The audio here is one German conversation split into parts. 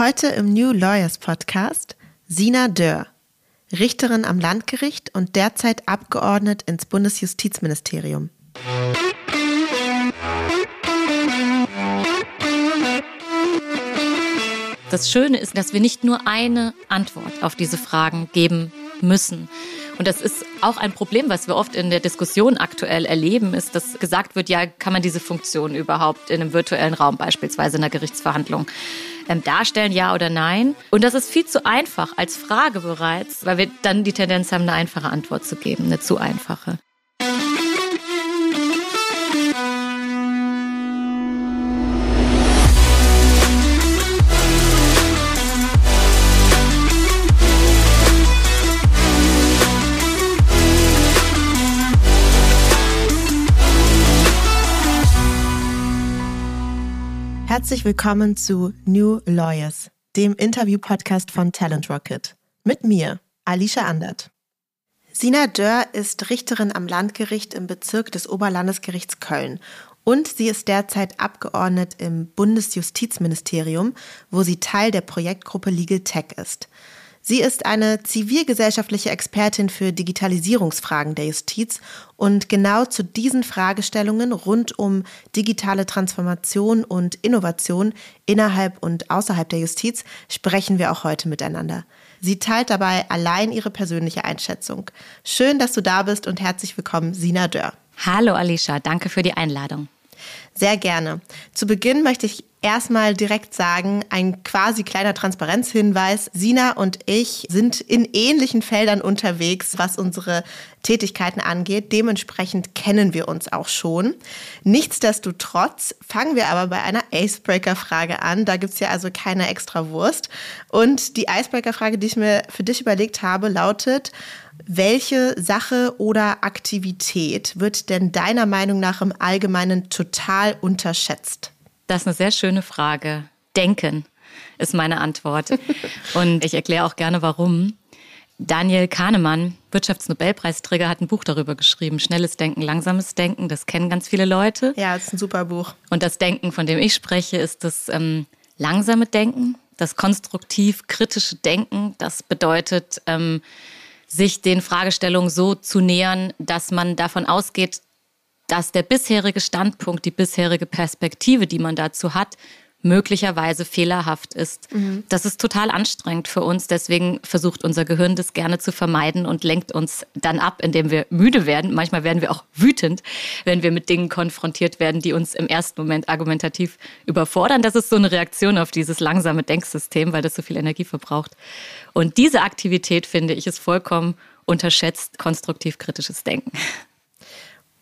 Heute im New Lawyers Podcast Sina Dörr, Richterin am Landgericht und derzeit abgeordnet ins Bundesjustizministerium. Das Schöne ist, dass wir nicht nur eine Antwort auf diese Fragen geben müssen. Und das ist auch ein Problem, was wir oft in der Diskussion aktuell erleben, ist, dass gesagt wird, ja, kann man diese Funktion überhaupt in einem virtuellen Raum, beispielsweise in einer Gerichtsverhandlung, ähm, darstellen, ja oder nein? Und das ist viel zu einfach als Frage bereits, weil wir dann die Tendenz haben, eine einfache Antwort zu geben, eine zu einfache. Herzlich willkommen zu New Lawyers, dem Interview-Podcast von Talent Rocket. Mit mir, Alicia Andert. Sina Dörr ist Richterin am Landgericht im Bezirk des Oberlandesgerichts Köln und sie ist derzeit Abgeordnet im Bundesjustizministerium, wo sie Teil der Projektgruppe Legal Tech ist. Sie ist eine zivilgesellschaftliche Expertin für Digitalisierungsfragen der Justiz und genau zu diesen Fragestellungen rund um digitale Transformation und Innovation innerhalb und außerhalb der Justiz sprechen wir auch heute miteinander. Sie teilt dabei allein ihre persönliche Einschätzung. Schön, dass du da bist und herzlich willkommen, Sina Dörr. Hallo Alicia, danke für die Einladung. Sehr gerne. Zu Beginn möchte ich erstmal direkt sagen, ein quasi kleiner Transparenzhinweis. Sina und ich sind in ähnlichen Feldern unterwegs, was unsere Tätigkeiten angeht. Dementsprechend kennen wir uns auch schon. Nichtsdestotrotz fangen wir aber bei einer Icebreaker-Frage an. Da gibt es ja also keine extra Wurst. Und die Icebreaker-Frage, die ich mir für dich überlegt habe, lautet, welche Sache oder Aktivität wird denn deiner Meinung nach im Allgemeinen total unterschätzt? Das ist eine sehr schöne Frage. Denken ist meine Antwort. Und ich erkläre auch gerne, warum. Daniel Kahnemann, Wirtschaftsnobelpreisträger, hat ein Buch darüber geschrieben. Schnelles Denken, langsames Denken. Das kennen ganz viele Leute. Ja, das ist ein super Buch. Und das Denken, von dem ich spreche, ist das ähm, langsame Denken, das konstruktiv-kritische Denken. Das bedeutet, ähm, sich den Fragestellungen so zu nähern, dass man davon ausgeht, dass der bisherige Standpunkt, die bisherige Perspektive, die man dazu hat, möglicherweise fehlerhaft ist. Mhm. Das ist total anstrengend für uns. Deswegen versucht unser Gehirn das gerne zu vermeiden und lenkt uns dann ab, indem wir müde werden. Manchmal werden wir auch wütend, wenn wir mit Dingen konfrontiert werden, die uns im ersten Moment argumentativ überfordern. Das ist so eine Reaktion auf dieses langsame Denksystem, weil das so viel Energie verbraucht. Und diese Aktivität, finde ich, ist vollkommen unterschätzt konstruktiv kritisches Denken.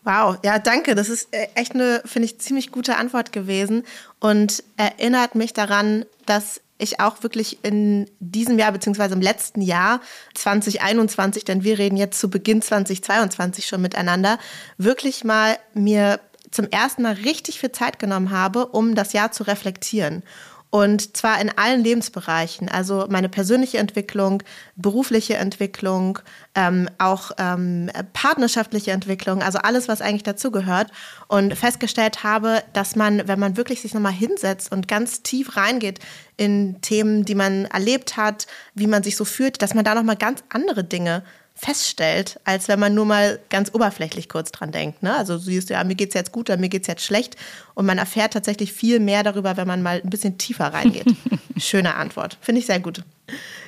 Wow, ja, danke. Das ist äh, echt eine, finde ich, ziemlich gute Antwort gewesen und erinnert mich daran, dass ich auch wirklich in diesem Jahr beziehungsweise im letzten Jahr 2021, denn wir reden jetzt zu Beginn 2022 schon miteinander, wirklich mal mir zum ersten Mal richtig viel Zeit genommen habe, um das Jahr zu reflektieren und zwar in allen Lebensbereichen, also meine persönliche Entwicklung, berufliche Entwicklung, ähm, auch ähm, partnerschaftliche Entwicklung, also alles, was eigentlich dazugehört. Und festgestellt habe, dass man, wenn man wirklich sich nochmal hinsetzt und ganz tief reingeht in Themen, die man erlebt hat, wie man sich so fühlt, dass man da nochmal ganz andere Dinge feststellt, als wenn man nur mal ganz oberflächlich kurz dran denkt. Ne? Also du siehst, ja, mir geht's jetzt gut oder mir geht's jetzt schlecht. Und man erfährt tatsächlich viel mehr darüber, wenn man mal ein bisschen tiefer reingeht. Schöne Antwort. Finde ich sehr gut.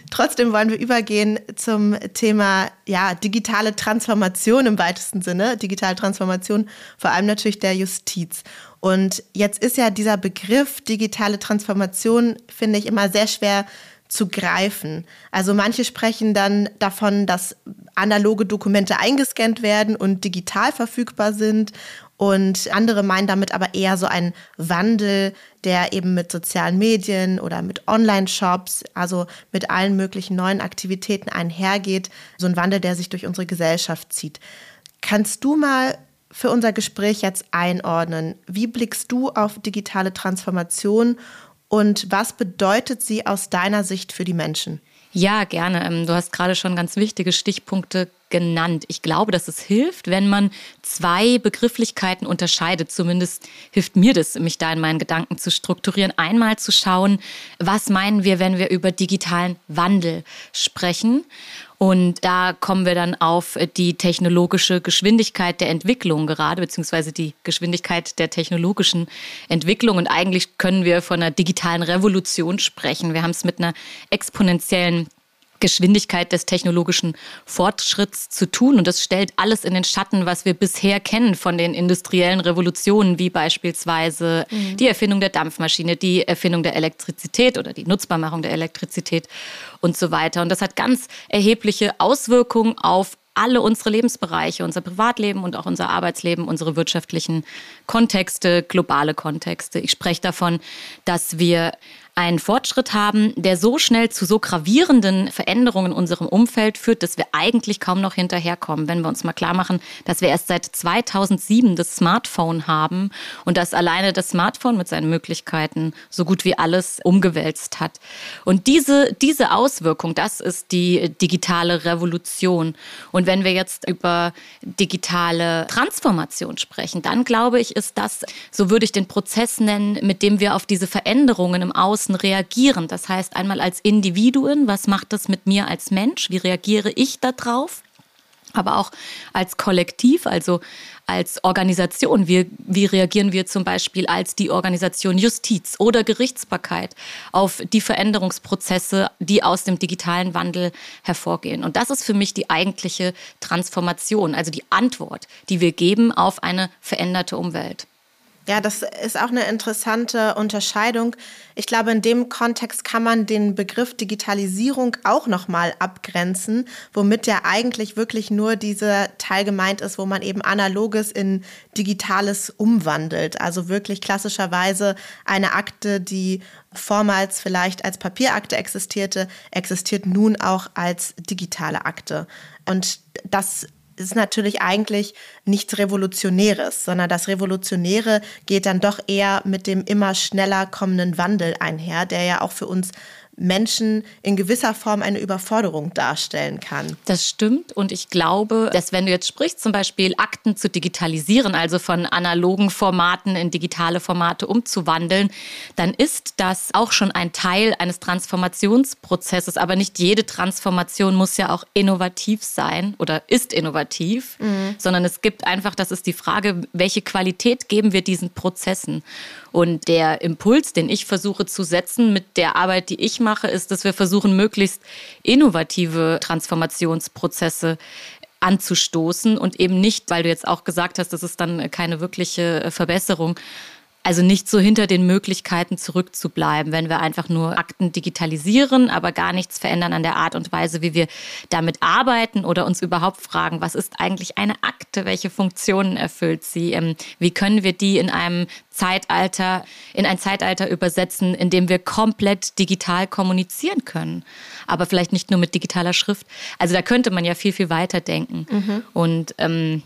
Trotzdem wollen wir übergehen zum Thema ja, digitale Transformation im weitesten Sinne. Digitale Transformation, vor allem natürlich der Justiz. Und jetzt ist ja dieser Begriff digitale Transformation, finde ich, immer sehr schwer zu greifen. Also manche sprechen dann davon, dass analoge Dokumente eingescannt werden und digital verfügbar sind. Und andere meinen damit aber eher so einen Wandel, der eben mit sozialen Medien oder mit Online-Shops, also mit allen möglichen neuen Aktivitäten einhergeht. So ein Wandel, der sich durch unsere Gesellschaft zieht. Kannst du mal für unser Gespräch jetzt einordnen? Wie blickst du auf digitale Transformation und was bedeutet sie aus deiner Sicht für die Menschen? Ja, gerne. Ähm, du hast gerade schon ganz wichtige Stichpunkte genannt. Ich glaube, dass es hilft, wenn man zwei Begrifflichkeiten unterscheidet. Zumindest hilft mir das, mich da in meinen Gedanken zu strukturieren. Einmal zu schauen, was meinen wir, wenn wir über digitalen Wandel sprechen. Und da kommen wir dann auf die technologische Geschwindigkeit der Entwicklung gerade, beziehungsweise die Geschwindigkeit der technologischen Entwicklung. Und eigentlich können wir von einer digitalen Revolution sprechen. Wir haben es mit einer exponentiellen Geschwindigkeit des technologischen Fortschritts zu tun. Und das stellt alles in den Schatten, was wir bisher kennen von den industriellen Revolutionen, wie beispielsweise mhm. die Erfindung der Dampfmaschine, die Erfindung der Elektrizität oder die Nutzbarmachung der Elektrizität und so weiter. Und das hat ganz erhebliche Auswirkungen auf alle unsere Lebensbereiche, unser Privatleben und auch unser Arbeitsleben, unsere wirtschaftlichen Kontexte, globale Kontexte. Ich spreche davon, dass wir einen Fortschritt haben, der so schnell zu so gravierenden Veränderungen in unserem Umfeld führt, dass wir eigentlich kaum noch hinterherkommen. Wenn wir uns mal klar machen, dass wir erst seit 2007 das Smartphone haben und dass alleine das Smartphone mit seinen Möglichkeiten so gut wie alles umgewälzt hat. Und diese, diese Auswirkung, das ist die digitale Revolution. Und wenn wir jetzt über digitale Transformation sprechen, dann glaube ich, ist das, so würde ich den Prozess nennen, mit dem wir auf diese Veränderungen im Außen Außen reagieren. Das heißt einmal als Individuen, was macht das mit mir als Mensch? Wie reagiere ich darauf? aber auch als Kollektiv, also als Organisation. Wie, wie reagieren wir zum Beispiel als die Organisation Justiz oder Gerichtsbarkeit auf die Veränderungsprozesse, die aus dem digitalen Wandel hervorgehen? Und das ist für mich die eigentliche Transformation, also die Antwort, die wir geben auf eine veränderte Umwelt. Ja, das ist auch eine interessante Unterscheidung. Ich glaube, in dem Kontext kann man den Begriff Digitalisierung auch nochmal abgrenzen, womit ja eigentlich wirklich nur dieser Teil gemeint ist, wo man eben analoges in digitales umwandelt. Also wirklich klassischerweise eine Akte, die vormals vielleicht als Papierakte existierte, existiert nun auch als digitale Akte. Und das ist natürlich eigentlich nichts Revolutionäres, sondern das Revolutionäre geht dann doch eher mit dem immer schneller kommenden Wandel einher, der ja auch für uns Menschen in gewisser Form eine Überforderung darstellen kann. Das stimmt und ich glaube, dass wenn du jetzt sprichst, zum Beispiel Akten zu digitalisieren, also von analogen Formaten in digitale Formate umzuwandeln, dann ist das auch schon ein Teil eines Transformationsprozesses. Aber nicht jede Transformation muss ja auch innovativ sein oder ist innovativ, mhm. sondern es gibt einfach, das ist die Frage, welche Qualität geben wir diesen Prozessen? Und der Impuls, den ich versuche zu setzen mit der Arbeit, die ich mache, ist, dass wir versuchen, möglichst innovative Transformationsprozesse anzustoßen. Und eben nicht, weil du jetzt auch gesagt hast, das ist dann keine wirkliche Verbesserung, also nicht so hinter den Möglichkeiten zurückzubleiben, wenn wir einfach nur Akten digitalisieren, aber gar nichts verändern an der Art und Weise, wie wir damit arbeiten oder uns überhaupt fragen, was ist eigentlich eine Akte, welche Funktionen erfüllt sie, ähm, wie können wir die in einem Zeitalter, in ein Zeitalter übersetzen, in dem wir komplett digital kommunizieren können. Aber vielleicht nicht nur mit digitaler Schrift. Also da könnte man ja viel, viel weiter denken. Mhm. Und ähm,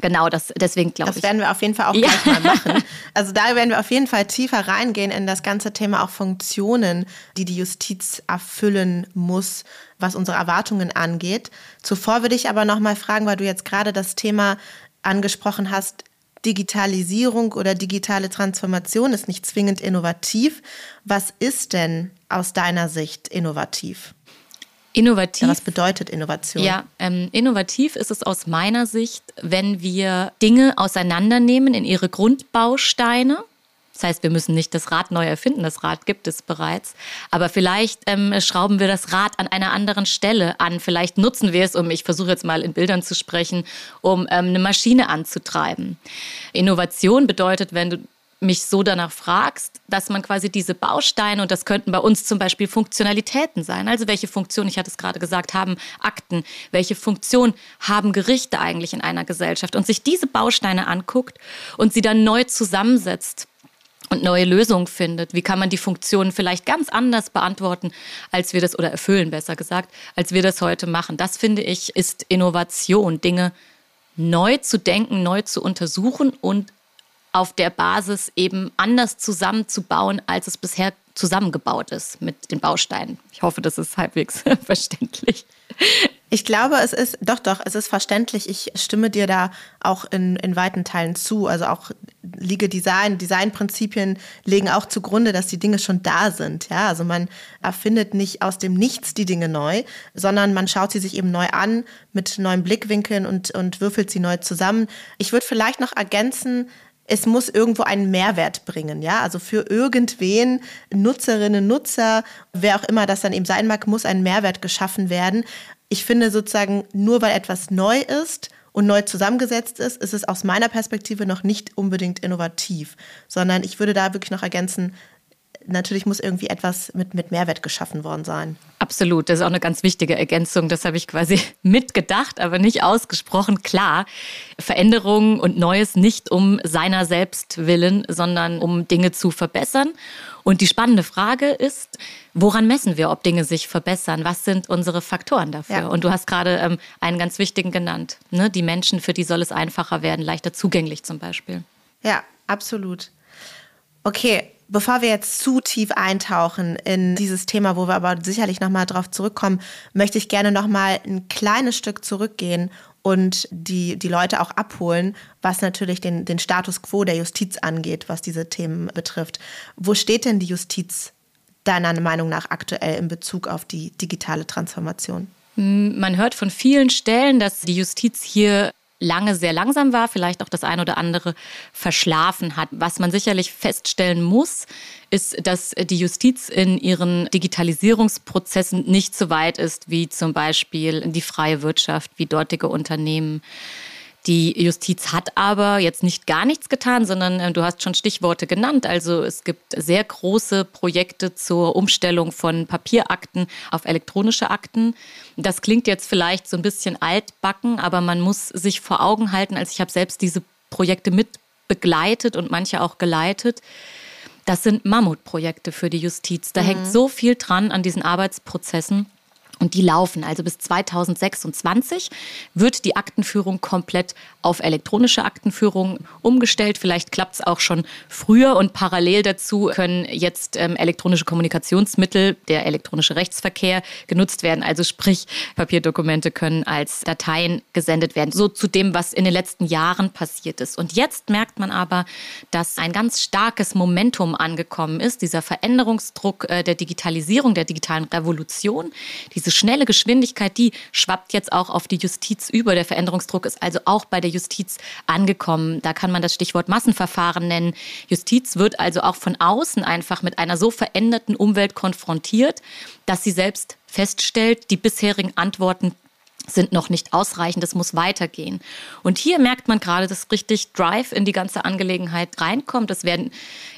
Genau, das, deswegen glaube ich. Das werden wir auf jeden Fall auch ja. gleich mal machen. Also da werden wir auf jeden Fall tiefer reingehen in das ganze Thema auch Funktionen, die die Justiz erfüllen muss, was unsere Erwartungen angeht. Zuvor würde ich aber noch mal fragen, weil du jetzt gerade das Thema angesprochen hast, Digitalisierung oder digitale Transformation ist nicht zwingend innovativ. Was ist denn aus deiner Sicht innovativ? Innovativ. Ja, was bedeutet Innovation? Ja, ähm, innovativ ist es aus meiner Sicht, wenn wir Dinge auseinandernehmen in ihre Grundbausteine. Das heißt, wir müssen nicht das Rad neu erfinden, das Rad gibt es bereits. Aber vielleicht ähm, schrauben wir das Rad an einer anderen Stelle an. Vielleicht nutzen wir es, um, ich versuche jetzt mal in Bildern zu sprechen, um ähm, eine Maschine anzutreiben. Innovation bedeutet, wenn du mich so danach fragst, dass man quasi diese Bausteine, und das könnten bei uns zum Beispiel Funktionalitäten sein, also welche Funktion, ich hatte es gerade gesagt, haben Akten, welche Funktion haben Gerichte eigentlich in einer Gesellschaft und sich diese Bausteine anguckt und sie dann neu zusammensetzt und neue Lösungen findet. Wie kann man die Funktionen vielleicht ganz anders beantworten, als wir das, oder erfüllen besser gesagt, als wir das heute machen. Das finde ich ist Innovation, Dinge neu zu denken, neu zu untersuchen und auf der Basis eben anders zusammenzubauen, als es bisher zusammengebaut ist mit den Bausteinen. Ich hoffe, das ist halbwegs verständlich. Ich glaube, es ist, doch, doch, es ist verständlich. Ich stimme dir da auch in, in weiten Teilen zu. Also auch Legal Design, Designprinzipien legen auch zugrunde, dass die Dinge schon da sind. Ja, also man erfindet nicht aus dem Nichts die Dinge neu, sondern man schaut sie sich eben neu an mit neuen Blickwinkeln und, und würfelt sie neu zusammen. Ich würde vielleicht noch ergänzen, es muss irgendwo einen Mehrwert bringen, ja. Also für irgendwen, Nutzerinnen, Nutzer, wer auch immer das dann eben sein mag, muss ein Mehrwert geschaffen werden ich finde sozusagen, nur weil etwas neu ist und neu zusammengesetzt ist, ist es aus meiner Perspektive noch nicht unbedingt innovativ, sondern ich würde da wirklich noch ergänzen, natürlich muss irgendwie etwas mit, mit Mehrwert geschaffen worden sein. Absolut, das ist auch eine ganz wichtige Ergänzung. Das habe ich quasi mitgedacht, aber nicht ausgesprochen. Klar, Veränderungen und Neues nicht um seiner selbst willen, sondern um Dinge zu verbessern. Und die spannende Frage ist, woran messen wir, ob Dinge sich verbessern? Was sind unsere Faktoren dafür? Ja. Und du hast gerade ähm, einen ganz wichtigen genannt. Ne? Die Menschen, für die soll es einfacher werden, leichter zugänglich zum Beispiel. Ja, absolut. Okay, Bevor wir jetzt zu tief eintauchen in dieses Thema, wo wir aber sicherlich nochmal drauf zurückkommen, möchte ich gerne nochmal ein kleines Stück zurückgehen und die, die Leute auch abholen, was natürlich den, den Status quo der Justiz angeht, was diese Themen betrifft. Wo steht denn die Justiz deiner Meinung nach aktuell in Bezug auf die digitale Transformation? Man hört von vielen Stellen, dass die Justiz hier lange sehr langsam war, vielleicht auch das ein oder andere verschlafen hat. Was man sicherlich feststellen muss, ist, dass die Justiz in ihren Digitalisierungsprozessen nicht so weit ist wie zum Beispiel die freie Wirtschaft, wie dortige Unternehmen. Die Justiz hat aber jetzt nicht gar nichts getan, sondern äh, du hast schon Stichworte genannt. Also es gibt sehr große Projekte zur Umstellung von Papierakten auf elektronische Akten. Das klingt jetzt vielleicht so ein bisschen altbacken, aber man muss sich vor Augen halten, als ich habe selbst diese Projekte mit begleitet und manche auch geleitet. Das sind Mammutprojekte für die Justiz. Da mhm. hängt so viel dran an diesen Arbeitsprozessen. Und die laufen. Also bis 2026 wird die Aktenführung komplett auf elektronische Aktenführung umgestellt. Vielleicht klappt es auch schon früher und parallel dazu können jetzt ähm, elektronische Kommunikationsmittel, der elektronische Rechtsverkehr genutzt werden. Also sprich, Papierdokumente können als Dateien gesendet werden. So zu dem, was in den letzten Jahren passiert ist. Und jetzt merkt man aber, dass ein ganz starkes Momentum angekommen ist, dieser Veränderungsdruck äh, der Digitalisierung, der digitalen Revolution, diese schnelle Geschwindigkeit, die schwappt jetzt auch auf die Justiz über. Der Veränderungsdruck ist also auch bei der Justiz angekommen. Da kann man das Stichwort Massenverfahren nennen. Justiz wird also auch von außen einfach mit einer so veränderten Umwelt konfrontiert, dass sie selbst feststellt, die bisherigen Antworten sind noch nicht ausreichend, es muss weitergehen. Und hier merkt man gerade, dass richtig Drive in die ganze Angelegenheit reinkommt. Es werden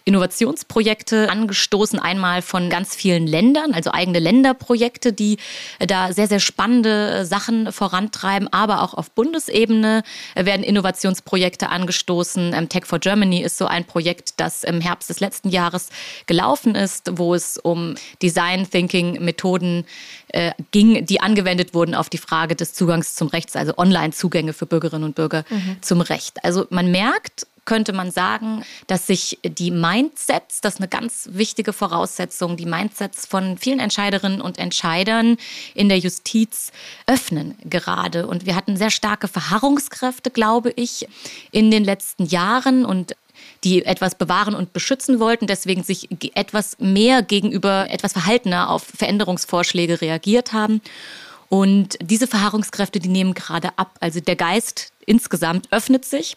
Innovationsprojekte angestoßen, einmal von ganz vielen Ländern, also eigene Länderprojekte, die da sehr, sehr spannende Sachen vorantreiben, aber auch auf Bundesebene werden Innovationsprojekte angestoßen. Ähm, Tech for Germany ist so ein Projekt, das im Herbst des letzten Jahres gelaufen ist, wo es um Design Thinking Methoden äh, ging, die angewendet wurden auf die Frage des Zugangs zum Recht, also Online-Zugänge für Bürgerinnen und Bürger mhm. zum Recht. Also man merkt, könnte man sagen, dass sich die Mindsets, das ist eine ganz wichtige Voraussetzung, die Mindsets von vielen Entscheiderinnen und Entscheidern in der Justiz öffnen gerade. Und wir hatten sehr starke Verharrungskräfte, glaube ich, in den letzten Jahren und die etwas bewahren und beschützen wollten, deswegen sich etwas mehr gegenüber etwas verhaltener auf Veränderungsvorschläge reagiert haben. Und diese Verharrungskräfte, die nehmen gerade ab. Also der Geist insgesamt öffnet sich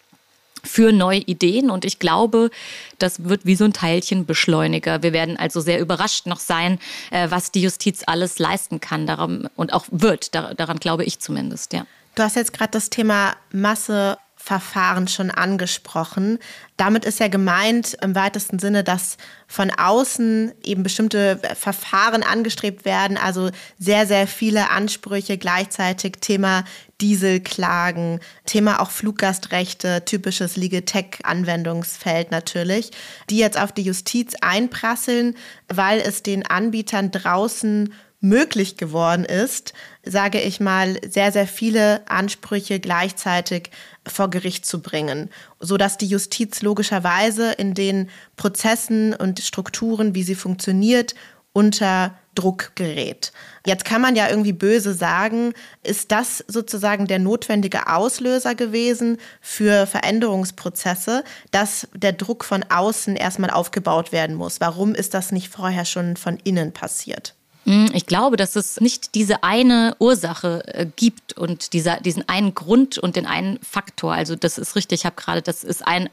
für neue Ideen und ich glaube, das wird wie so ein Teilchenbeschleuniger. Wir werden also sehr überrascht noch sein, äh, was die Justiz alles leisten kann daran, und auch wird. Daran glaube ich zumindest, ja. Du hast jetzt gerade das Thema Masse Verfahren schon angesprochen. Damit ist ja gemeint im weitesten Sinne, dass von außen eben bestimmte Verfahren angestrebt werden, also sehr, sehr viele Ansprüche gleichzeitig, Thema Dieselklagen, Thema auch Fluggastrechte, typisches Legal-Tech-Anwendungsfeld natürlich, die jetzt auf die Justiz einprasseln, weil es den Anbietern draußen möglich geworden ist, sage ich mal, sehr, sehr viele Ansprüche gleichzeitig vor Gericht zu bringen, so dass die Justiz logischerweise in den Prozessen und Strukturen, wie sie funktioniert, unter Druck gerät. Jetzt kann man ja irgendwie böse sagen, ist das sozusagen der notwendige Auslöser gewesen für Veränderungsprozesse, dass der Druck von außen erstmal aufgebaut werden muss? Warum ist das nicht vorher schon von innen passiert? Hm, ich glaube, dass es nicht diese eine Ursache äh, gibt und dieser, diesen einen Grund und den einen Faktor. Also das ist richtig, ich habe gerade, das ist ein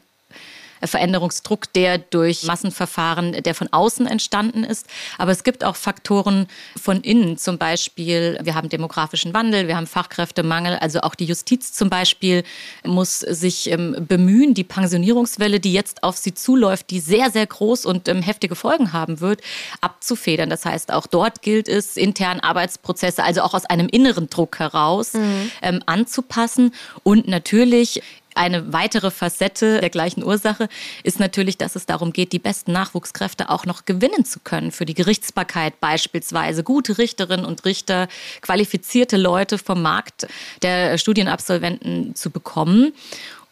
Veränderungsdruck, der durch Massenverfahren, der von außen entstanden ist. Aber es gibt auch Faktoren von innen. Zum Beispiel, wir haben demografischen Wandel, wir haben Fachkräftemangel. Also auch die Justiz zum Beispiel muss sich ähm, bemühen, die Pensionierungswelle, die jetzt auf sie zuläuft, die sehr, sehr groß und ähm, heftige Folgen haben wird, abzufedern. Das heißt, auch dort gilt es, intern Arbeitsprozesse, also auch aus einem inneren Druck heraus, mhm. ähm, anzupassen. Und natürlich eine weitere Facette der gleichen Ursache ist natürlich, dass es darum geht, die besten Nachwuchskräfte auch noch gewinnen zu können für die Gerichtsbarkeit beispielsweise. Gute Richterinnen und Richter, qualifizierte Leute vom Markt der Studienabsolventen zu bekommen.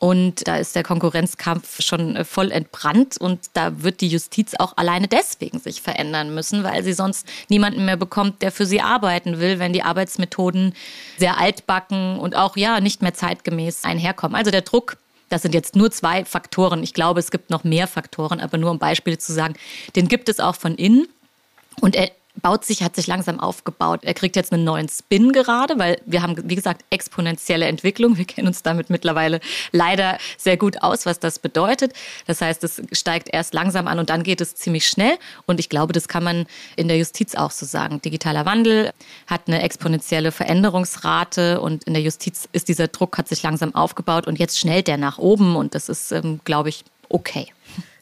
Und da ist der Konkurrenzkampf schon äh, voll entbrannt und da wird die Justiz auch alleine deswegen sich verändern müssen, weil sie sonst niemanden mehr bekommt, der für sie arbeiten will, wenn die Arbeitsmethoden sehr altbacken und auch ja nicht mehr zeitgemäß einherkommen. Also der Druck das sind jetzt nur zwei Faktoren. Ich glaube, es gibt noch mehr Faktoren, aber nur um Beispiele zu sagen, den gibt es auch von innen. Und er baut sich, hat sich langsam aufgebaut. Er kriegt jetzt einen neuen Spin gerade, weil wir haben, wie gesagt, exponentielle Entwicklung. Wir kennen uns damit mittlerweile leider sehr gut aus, was das bedeutet. Das heißt, es steigt erst langsam an und dann geht es ziemlich schnell. Und ich glaube, das kann man in der Justiz auch so sagen. Digitaler Wandel hat eine exponentielle Veränderungsrate und in der Justiz ist dieser Druck, hat sich langsam aufgebaut und jetzt schnellt der nach oben und das ist, ähm, glaube ich, okay.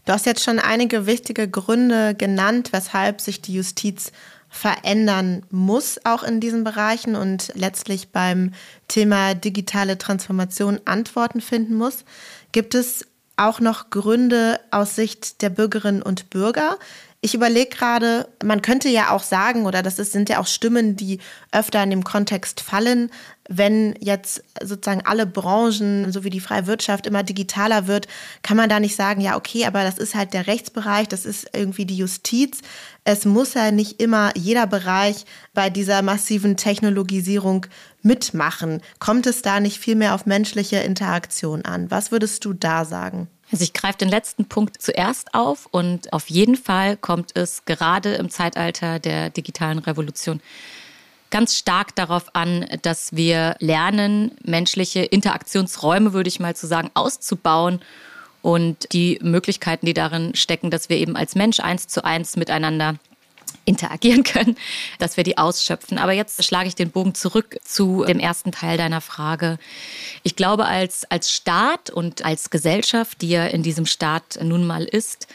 Du hast jetzt schon einige wichtige Gründe genannt, weshalb sich die Justiz verändern muss, auch in diesen Bereichen und letztlich beim Thema digitale Transformation Antworten finden muss. Gibt es auch noch Gründe aus Sicht der Bürgerinnen und Bürger, ich überlege gerade, man könnte ja auch sagen, oder das ist, sind ja auch Stimmen, die öfter in dem Kontext fallen, wenn jetzt sozusagen alle Branchen, so wie die freie Wirtschaft, immer digitaler wird, kann man da nicht sagen, ja, okay, aber das ist halt der Rechtsbereich, das ist irgendwie die Justiz. Es muss ja nicht immer jeder Bereich bei dieser massiven Technologisierung mitmachen. Kommt es da nicht viel mehr auf menschliche Interaktion an? Was würdest du da sagen? Also ich greife den letzten Punkt zuerst auf und auf jeden Fall kommt es gerade im Zeitalter der digitalen Revolution ganz stark darauf an, dass wir lernen, menschliche Interaktionsräume, würde ich mal zu sagen, auszubauen und die Möglichkeiten, die darin stecken, dass wir eben als Mensch eins zu eins miteinander interagieren können, dass wir die ausschöpfen. Aber jetzt schlage ich den Bogen zurück zu dem ersten Teil deiner Frage. Ich glaube, als, als Staat und als Gesellschaft, die ja in diesem Staat nun mal ist,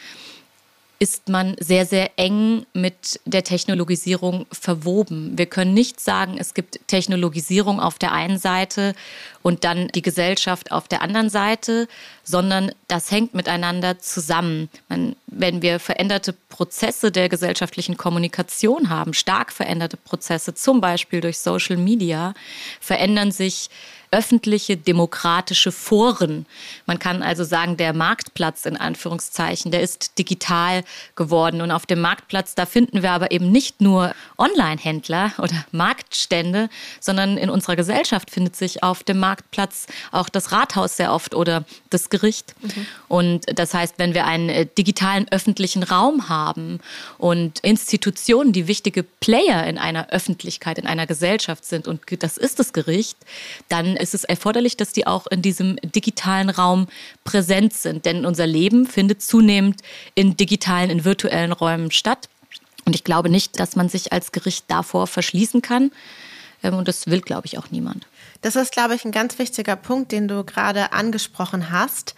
ist man sehr, sehr eng mit der Technologisierung verwoben. Wir können nicht sagen, es gibt Technologisierung auf der einen Seite und dann die Gesellschaft auf der anderen Seite, sondern das hängt miteinander zusammen. Wenn wir veränderte Prozesse der gesellschaftlichen Kommunikation haben, stark veränderte Prozesse, zum Beispiel durch Social Media, verändern sich öffentliche demokratische Foren. Man kann also sagen, der Marktplatz in Anführungszeichen, der ist digital geworden. Und auf dem Marktplatz, da finden wir aber eben nicht nur Online-Händler oder Marktstände, sondern in unserer Gesellschaft findet sich auf dem Marktplatz auch das Rathaus sehr oft oder das Gericht. Mhm. Und das heißt, wenn wir einen äh, digitalen öffentlichen Raum haben und Institutionen, die wichtige Player in einer Öffentlichkeit, in einer Gesellschaft sind, und das ist das Gericht, dann ist es erforderlich, dass die auch in diesem digitalen Raum präsent sind. Denn unser Leben findet zunehmend in digitalen, in virtuellen Räumen statt. Und ich glaube nicht, dass man sich als Gericht davor verschließen kann. Ähm, und das will, glaube ich, auch niemand. Das ist, glaube ich, ein ganz wichtiger Punkt, den du gerade angesprochen hast.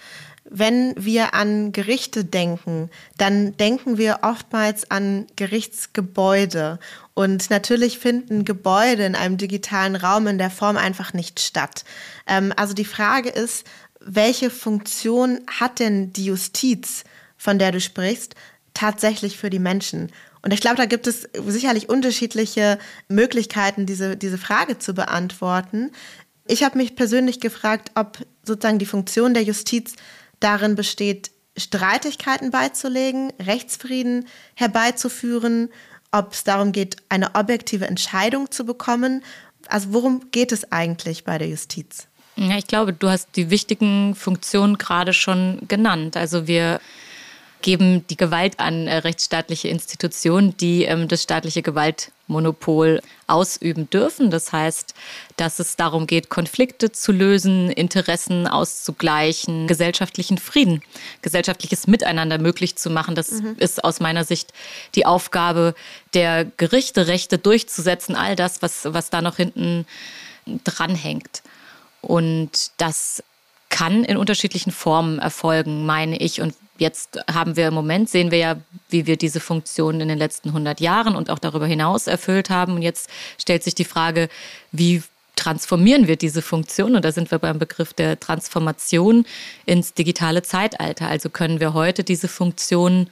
Wenn wir an Gerichte denken, dann denken wir oftmals an Gerichtsgebäude. Und natürlich finden Gebäude in einem digitalen Raum in der Form einfach nicht statt. Ähm, also die Frage ist, welche Funktion hat denn die Justiz, von der du sprichst, tatsächlich für die Menschen? Und ich glaube, da gibt es sicherlich unterschiedliche Möglichkeiten, diese, diese Frage zu beantworten. Ich habe mich persönlich gefragt, ob sozusagen die Funktion der Justiz darin besteht, Streitigkeiten beizulegen, Rechtsfrieden herbeizuführen, ob es darum geht, eine objektive Entscheidung zu bekommen. Also worum geht es eigentlich bei der Justiz? Ja, ich glaube, du hast die wichtigen Funktionen gerade schon genannt. Also wir geben die Gewalt an äh, rechtsstaatliche Institutionen, die ähm, das staatliche Gewaltmonopol ausüben dürfen. Das heißt, dass es darum geht, Konflikte zu lösen, Interessen auszugleichen, gesellschaftlichen Frieden, gesellschaftliches Miteinander möglich zu machen. Das mhm. ist aus meiner Sicht die Aufgabe der Gerichte, Rechte durchzusetzen, all das, was, was da noch hinten dranhängt. Und das kann in unterschiedlichen Formen erfolgen, meine ich. Und jetzt haben wir im Moment, sehen wir ja, wie wir diese Funktion in den letzten 100 Jahren und auch darüber hinaus erfüllt haben. Und jetzt stellt sich die Frage, wie transformieren wir diese Funktion? Und da sind wir beim Begriff der Transformation ins digitale Zeitalter. Also können wir heute diese Funktion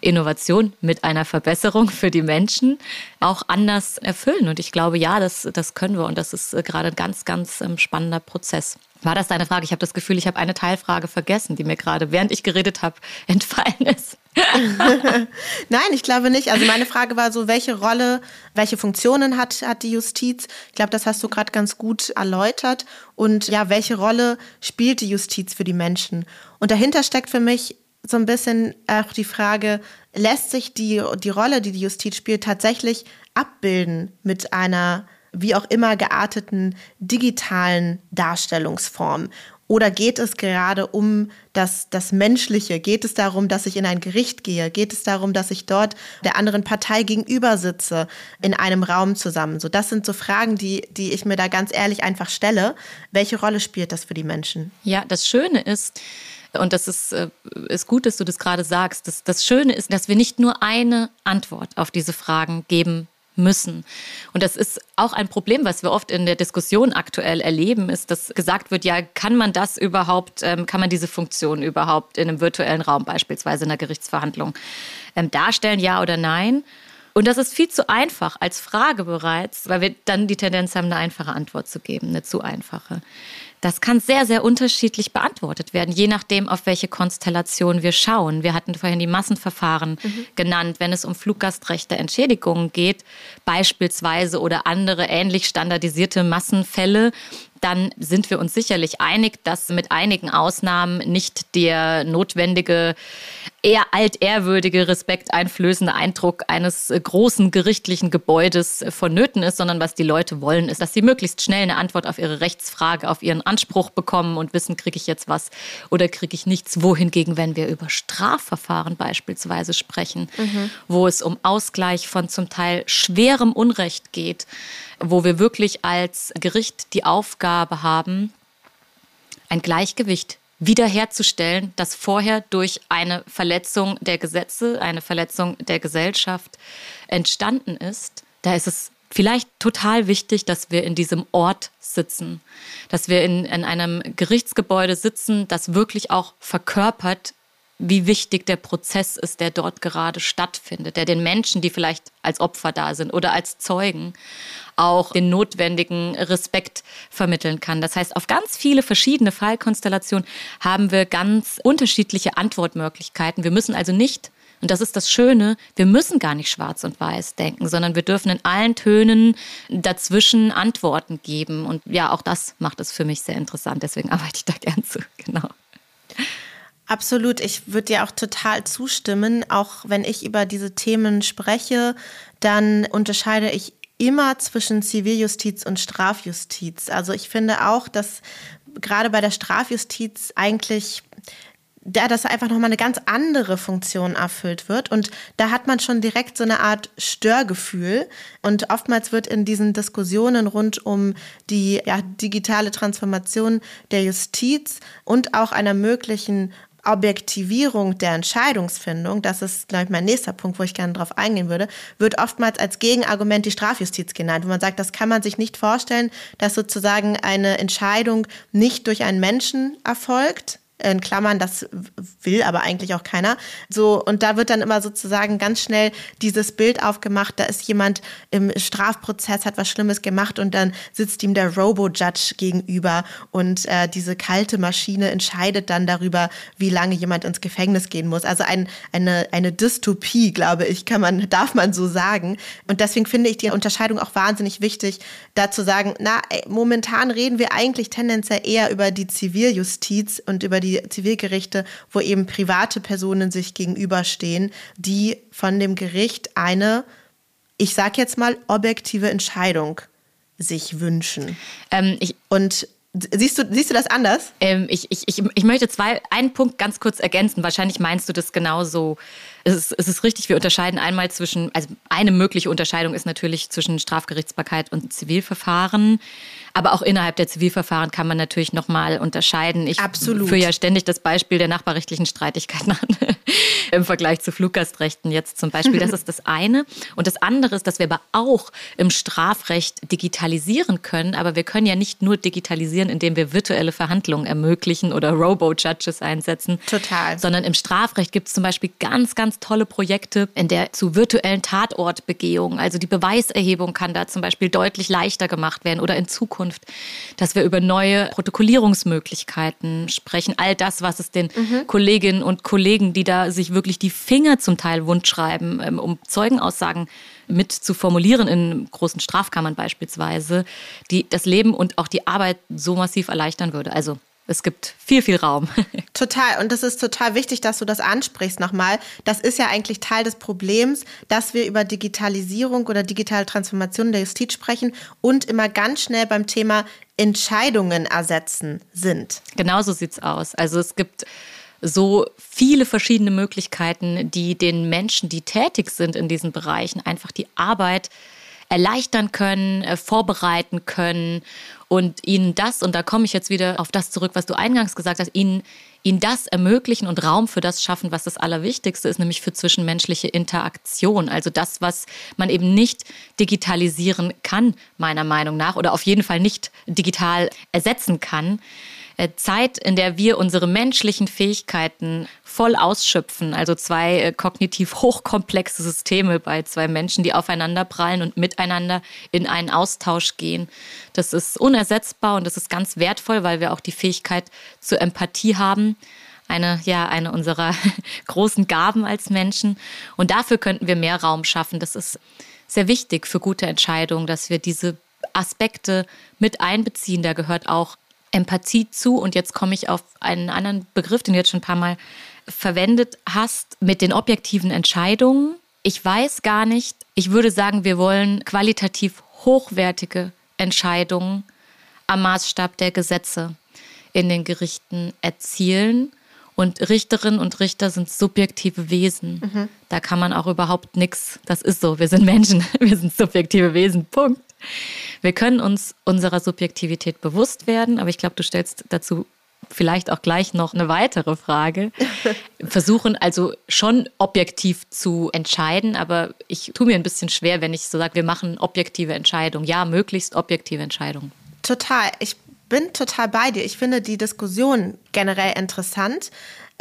Innovation mit einer Verbesserung für die Menschen auch anders erfüllen. Und ich glaube, ja, das, das können wir. Und das ist gerade ein ganz, ganz ähm, spannender Prozess. War das deine Frage? Ich habe das Gefühl, ich habe eine Teilfrage vergessen, die mir gerade, während ich geredet habe, entfallen ist. Nein, ich glaube nicht. Also meine Frage war so, welche Rolle, welche Funktionen hat, hat die Justiz? Ich glaube, das hast du gerade ganz gut erläutert. Und ja, welche Rolle spielt die Justiz für die Menschen? Und dahinter steckt für mich so ein bisschen auch die Frage, lässt sich die, die Rolle, die die Justiz spielt, tatsächlich abbilden mit einer wie auch immer gearteten digitalen Darstellungsform? Oder geht es gerade um das, das Menschliche? Geht es darum, dass ich in ein Gericht gehe? Geht es darum, dass ich dort der anderen Partei gegenüber sitze, in einem Raum zusammen? So, das sind so Fragen, die, die ich mir da ganz ehrlich einfach stelle. Welche Rolle spielt das für die Menschen? Ja, das Schöne ist, und das ist, äh, ist gut, dass du das gerade sagst. Das, das Schöne ist, dass wir nicht nur eine Antwort auf diese Fragen geben müssen. Und das ist auch ein Problem, was wir oft in der Diskussion aktuell erleben, ist, dass gesagt wird, ja, kann man das überhaupt, ähm, kann man diese Funktion überhaupt in einem virtuellen Raum, beispielsweise in einer Gerichtsverhandlung, ähm, darstellen, ja oder nein? Und das ist viel zu einfach als Frage bereits, weil wir dann die Tendenz haben, eine einfache Antwort zu geben, eine zu einfache. Das kann sehr, sehr unterschiedlich beantwortet werden, je nachdem, auf welche Konstellation wir schauen. Wir hatten vorhin die Massenverfahren mhm. genannt. Wenn es um Fluggastrechte Entschädigungen geht, beispielsweise oder andere ähnlich standardisierte Massenfälle, dann sind wir uns sicherlich einig, dass mit einigen Ausnahmen nicht der notwendige, eher altehrwürdige, respekteinflößende Eindruck eines großen gerichtlichen Gebäudes vonnöten ist, sondern was die Leute wollen, ist, dass sie möglichst schnell eine Antwort auf ihre Rechtsfrage, auf ihren Anspruch bekommen und wissen, kriege ich jetzt was oder kriege ich nichts. Wohingegen, wenn wir über Strafverfahren beispielsweise sprechen, mhm. wo es um Ausgleich von zum Teil schwerem Unrecht geht, wo wir wirklich als Gericht die Aufgabe haben, ein Gleichgewicht wiederherzustellen, das vorher durch eine Verletzung der Gesetze, eine Verletzung der Gesellschaft entstanden ist. Da ist es vielleicht total wichtig, dass wir in diesem Ort sitzen, dass wir in, in einem Gerichtsgebäude sitzen, das wirklich auch verkörpert, wie wichtig der Prozess ist, der dort gerade stattfindet, der den Menschen, die vielleicht als Opfer da sind oder als Zeugen, auch den notwendigen Respekt vermitteln kann. Das heißt, auf ganz viele verschiedene Fallkonstellationen haben wir ganz unterschiedliche Antwortmöglichkeiten. Wir müssen also nicht und das ist das Schöne, wir müssen gar nicht schwarz und weiß denken, sondern wir dürfen in allen Tönen dazwischen Antworten geben. Und ja, auch das macht es für mich sehr interessant. Deswegen arbeite ich da gern zu. Genau. Absolut, ich würde dir auch total zustimmen. Auch wenn ich über diese Themen spreche, dann unterscheide ich immer zwischen Ziviljustiz und Strafjustiz. Also ich finde auch, dass gerade bei der Strafjustiz eigentlich der das einfach nochmal eine ganz andere Funktion erfüllt wird. Und da hat man schon direkt so eine Art Störgefühl. Und oftmals wird in diesen Diskussionen rund um die ja, digitale Transformation der Justiz und auch einer möglichen Objektivierung der Entscheidungsfindung, das ist, glaube ich, mein nächster Punkt, wo ich gerne darauf eingehen würde, wird oftmals als Gegenargument die Strafjustiz genannt, wo man sagt, das kann man sich nicht vorstellen, dass sozusagen eine Entscheidung nicht durch einen Menschen erfolgt, in Klammern, das will aber eigentlich auch keiner. So, und da wird dann immer sozusagen ganz schnell dieses Bild aufgemacht, da ist jemand im Strafprozess, hat was Schlimmes gemacht und dann sitzt ihm der Robo-Judge gegenüber und äh, diese kalte Maschine entscheidet dann darüber, wie lange jemand ins Gefängnis gehen muss. Also ein, eine, eine Dystopie, glaube ich, kann man, darf man so sagen. Und deswegen finde ich die Unterscheidung auch wahnsinnig wichtig, da zu sagen, na, ey, momentan reden wir eigentlich tendenziell eher über die Ziviljustiz und über die Zivilgerichte, wo eben private Personen sich gegenüberstehen, die von dem Gericht eine, ich sag jetzt mal, objektive Entscheidung sich wünschen. Ähm, und Siehst du, siehst du das anders? Ähm, ich, ich, ich, ich möchte zwei, einen Punkt ganz kurz ergänzen. Wahrscheinlich meinst du das genauso. Es ist, es ist richtig, wir unterscheiden einmal zwischen, also eine mögliche Unterscheidung ist natürlich zwischen Strafgerichtsbarkeit und Zivilverfahren. Aber auch innerhalb der Zivilverfahren kann man natürlich nochmal unterscheiden. Ich Absolut. führe ja ständig das Beispiel der nachbarrechtlichen Streitigkeiten an. Im Vergleich zu Fluggastrechten jetzt zum Beispiel. Das ist das eine. Und das andere ist, dass wir aber auch im Strafrecht digitalisieren können. Aber wir können ja nicht nur digitalisieren, indem wir virtuelle Verhandlungen ermöglichen oder Robo-Judges einsetzen. Total. Sondern im Strafrecht gibt es zum Beispiel ganz, ganz tolle Projekte, in der zu virtuellen Tatortbegehungen, also die Beweiserhebung kann da zum Beispiel deutlich leichter gemacht werden oder in Zukunft dass wir über neue Protokollierungsmöglichkeiten sprechen. All das, was es den mhm. Kolleginnen und Kollegen, die da sich wirklich die Finger zum Teil wund schreiben, ähm, um Zeugenaussagen mit zu formulieren in großen Strafkammern beispielsweise, die das Leben und auch die Arbeit so massiv erleichtern würde. Also es gibt viel, viel Raum. Total. Und das ist total wichtig, dass du das ansprichst nochmal. Das ist ja eigentlich Teil des Problems, dass wir über Digitalisierung oder digitale Transformation der Justiz sprechen und immer ganz schnell beim Thema Entscheidungen ersetzen sind. Genau so sieht es aus. Also es gibt so viele verschiedene Möglichkeiten, die den Menschen, die tätig sind in diesen Bereichen, einfach die Arbeit erleichtern können, äh, vorbereiten können und ihnen das, und da komme ich jetzt wieder auf das zurück, was du eingangs gesagt hast, ihnen, ihnen das ermöglichen und Raum für das schaffen, was das Allerwichtigste ist, nämlich für zwischenmenschliche Interaktion. Also das, was man eben nicht digitalisieren kann, meiner Meinung nach, oder auf jeden Fall nicht digital ersetzen kann. Äh, Zeit, in der wir unsere menschlichen Fähigkeiten voll ausschöpfen. Also zwei äh, kognitiv hochkomplexe Systeme bei zwei Menschen, die aufeinander prallen und miteinander in einen Austausch gehen. Das ist unersetzbar und das ist ganz wertvoll, weil wir auch die Fähigkeit zur Empathie haben eine, ja, eine unserer großen Gaben als Menschen. Und dafür könnten wir mehr Raum schaffen. Das ist sehr wichtig für gute Entscheidungen, dass wir diese Aspekte mit einbeziehen. Da gehört auch Empathie zu. Und jetzt komme ich auf einen anderen Begriff, den du jetzt schon ein paar Mal verwendet hast, mit den objektiven Entscheidungen. Ich weiß gar nicht, ich würde sagen, wir wollen qualitativ hochwertige Entscheidungen am Maßstab der Gesetze in den Gerichten erzielen. Und Richterinnen und Richter sind subjektive Wesen. Mhm. Da kann man auch überhaupt nichts. Das ist so. Wir sind Menschen. Wir sind subjektive Wesen. Punkt. Wir können uns unserer Subjektivität bewusst werden, aber ich glaube, du stellst dazu vielleicht auch gleich noch eine weitere Frage. Versuchen also schon objektiv zu entscheiden, aber ich tue mir ein bisschen schwer, wenn ich so sage, wir machen objektive Entscheidungen. Ja, möglichst objektive Entscheidungen. Total. Ich bin total bei dir. Ich finde die Diskussion generell interessant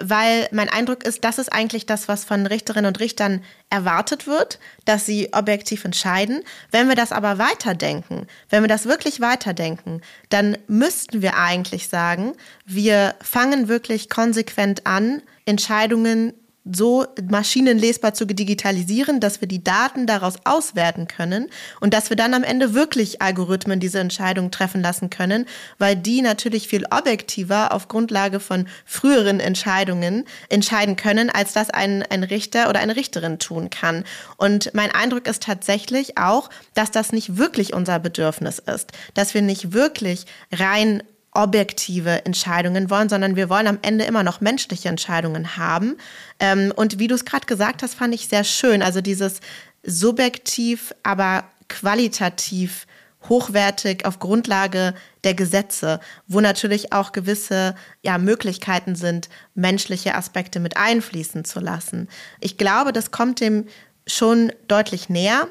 weil mein Eindruck ist, das ist eigentlich das, was von Richterinnen und Richtern erwartet wird, dass sie objektiv entscheiden. Wenn wir das aber weiterdenken, wenn wir das wirklich weiterdenken, dann müssten wir eigentlich sagen, wir fangen wirklich konsequent an, Entscheidungen so maschinenlesbar zu digitalisieren, dass wir die Daten daraus auswerten können und dass wir dann am Ende wirklich Algorithmen diese Entscheidung treffen lassen können, weil die natürlich viel objektiver auf Grundlage von früheren Entscheidungen entscheiden können, als das ein, ein Richter oder eine Richterin tun kann. Und mein Eindruck ist tatsächlich auch, dass das nicht wirklich unser Bedürfnis ist, dass wir nicht wirklich rein objektive Entscheidungen wollen, sondern wir wollen am Ende immer noch menschliche Entscheidungen haben. Ähm, und wie du es gerade gesagt hast, fand ich sehr schön. Also dieses subjektiv, aber qualitativ hochwertig auf Grundlage der Gesetze, wo natürlich auch gewisse ja, Möglichkeiten sind, menschliche Aspekte mit einfließen zu lassen. Ich glaube, das kommt dem schon deutlich näher.